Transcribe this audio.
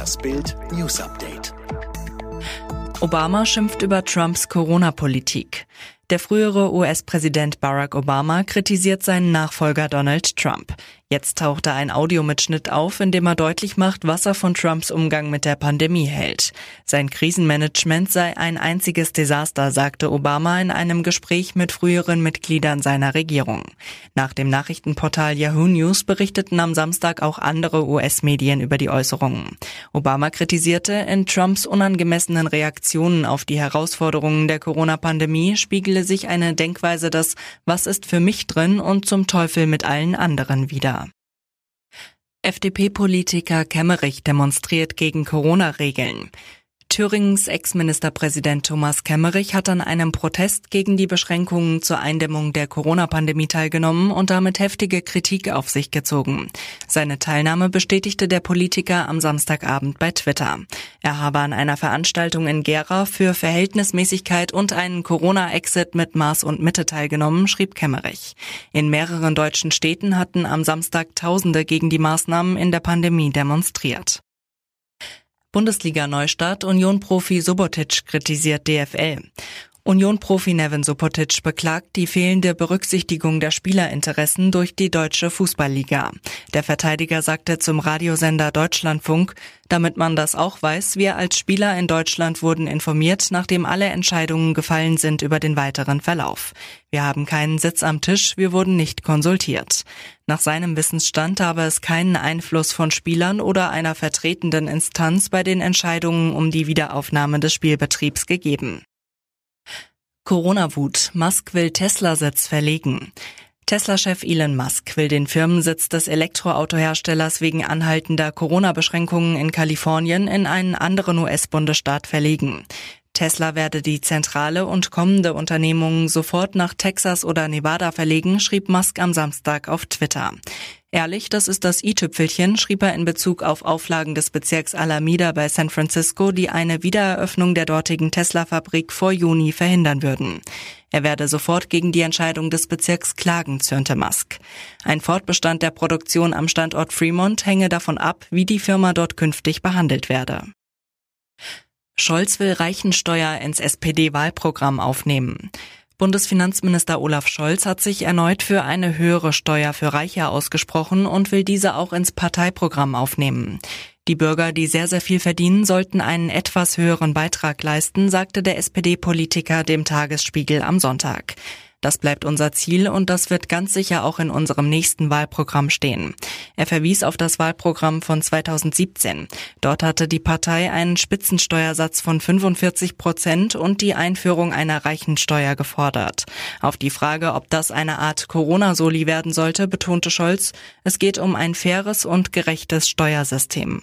Das Bild News Update. Obama schimpft über Trumps Corona-Politik. Der frühere US-Präsident Barack Obama kritisiert seinen Nachfolger Donald Trump. Jetzt tauchte ein Audiomitschnitt auf, in dem er deutlich macht, was er von Trumps Umgang mit der Pandemie hält. Sein Krisenmanagement sei ein einziges Desaster, sagte Obama in einem Gespräch mit früheren Mitgliedern seiner Regierung. Nach dem Nachrichtenportal Yahoo News berichteten am Samstag auch andere US-Medien über die Äußerungen. Obama kritisierte, in Trumps unangemessenen Reaktionen auf die Herausforderungen der Corona-Pandemie spiegele sich eine Denkweise des Was ist für mich drin und zum Teufel mit allen anderen wieder. FDP-Politiker Kemmerich demonstriert gegen Corona-Regeln. Thüringens Ex-Ministerpräsident Thomas Kemmerich hat an einem Protest gegen die Beschränkungen zur Eindämmung der Corona-Pandemie teilgenommen und damit heftige Kritik auf sich gezogen. Seine Teilnahme bestätigte der Politiker am Samstagabend bei Twitter. Er habe an einer Veranstaltung in Gera für Verhältnismäßigkeit und einen Corona-Exit mit Maß und Mitte teilgenommen, schrieb Kemmerich. In mehreren deutschen Städten hatten am Samstag Tausende gegen die Maßnahmen in der Pandemie demonstriert. Bundesliga Neustart Union-Profi Subotic kritisiert DFL. Union-Profi Nevin Subotic beklagt die fehlende Berücksichtigung der Spielerinteressen durch die deutsche Fußballliga. Der Verteidiger sagte zum Radiosender Deutschlandfunk, damit man das auch weiß, wir als Spieler in Deutschland wurden informiert, nachdem alle Entscheidungen gefallen sind über den weiteren Verlauf. Wir haben keinen Sitz am Tisch, wir wurden nicht konsultiert. Nach seinem Wissensstand habe es keinen Einfluss von Spielern oder einer vertretenden Instanz bei den Entscheidungen um die Wiederaufnahme des Spielbetriebs gegeben. Corona-Wut. Musk will Tesla-Sitz verlegen. Tesla-Chef Elon Musk will den Firmensitz des Elektroautoherstellers wegen anhaltender Corona-Beschränkungen in Kalifornien in einen anderen US-Bundesstaat verlegen. Tesla werde die Zentrale und kommende Unternehmungen sofort nach Texas oder Nevada verlegen, schrieb Musk am Samstag auf Twitter. Ehrlich, das ist das i-Tüpfelchen, schrieb er in Bezug auf Auflagen des Bezirks Alameda bei San Francisco, die eine Wiedereröffnung der dortigen Tesla-Fabrik vor Juni verhindern würden. Er werde sofort gegen die Entscheidung des Bezirks klagen, zürnte Musk. Ein Fortbestand der Produktion am Standort Fremont hänge davon ab, wie die Firma dort künftig behandelt werde. Scholz will Reichensteuer ins SPD-Wahlprogramm aufnehmen. Bundesfinanzminister Olaf Scholz hat sich erneut für eine höhere Steuer für Reiche ausgesprochen und will diese auch ins Parteiprogramm aufnehmen. Die Bürger, die sehr, sehr viel verdienen, sollten einen etwas höheren Beitrag leisten, sagte der SPD-Politiker dem Tagesspiegel am Sonntag. Das bleibt unser Ziel und das wird ganz sicher auch in unserem nächsten Wahlprogramm stehen. Er verwies auf das Wahlprogramm von 2017. Dort hatte die Partei einen Spitzensteuersatz von 45 Prozent und die Einführung einer Reichensteuer gefordert. Auf die Frage, ob das eine Art Corona-Soli werden sollte, betonte Scholz, es geht um ein faires und gerechtes Steuersystem.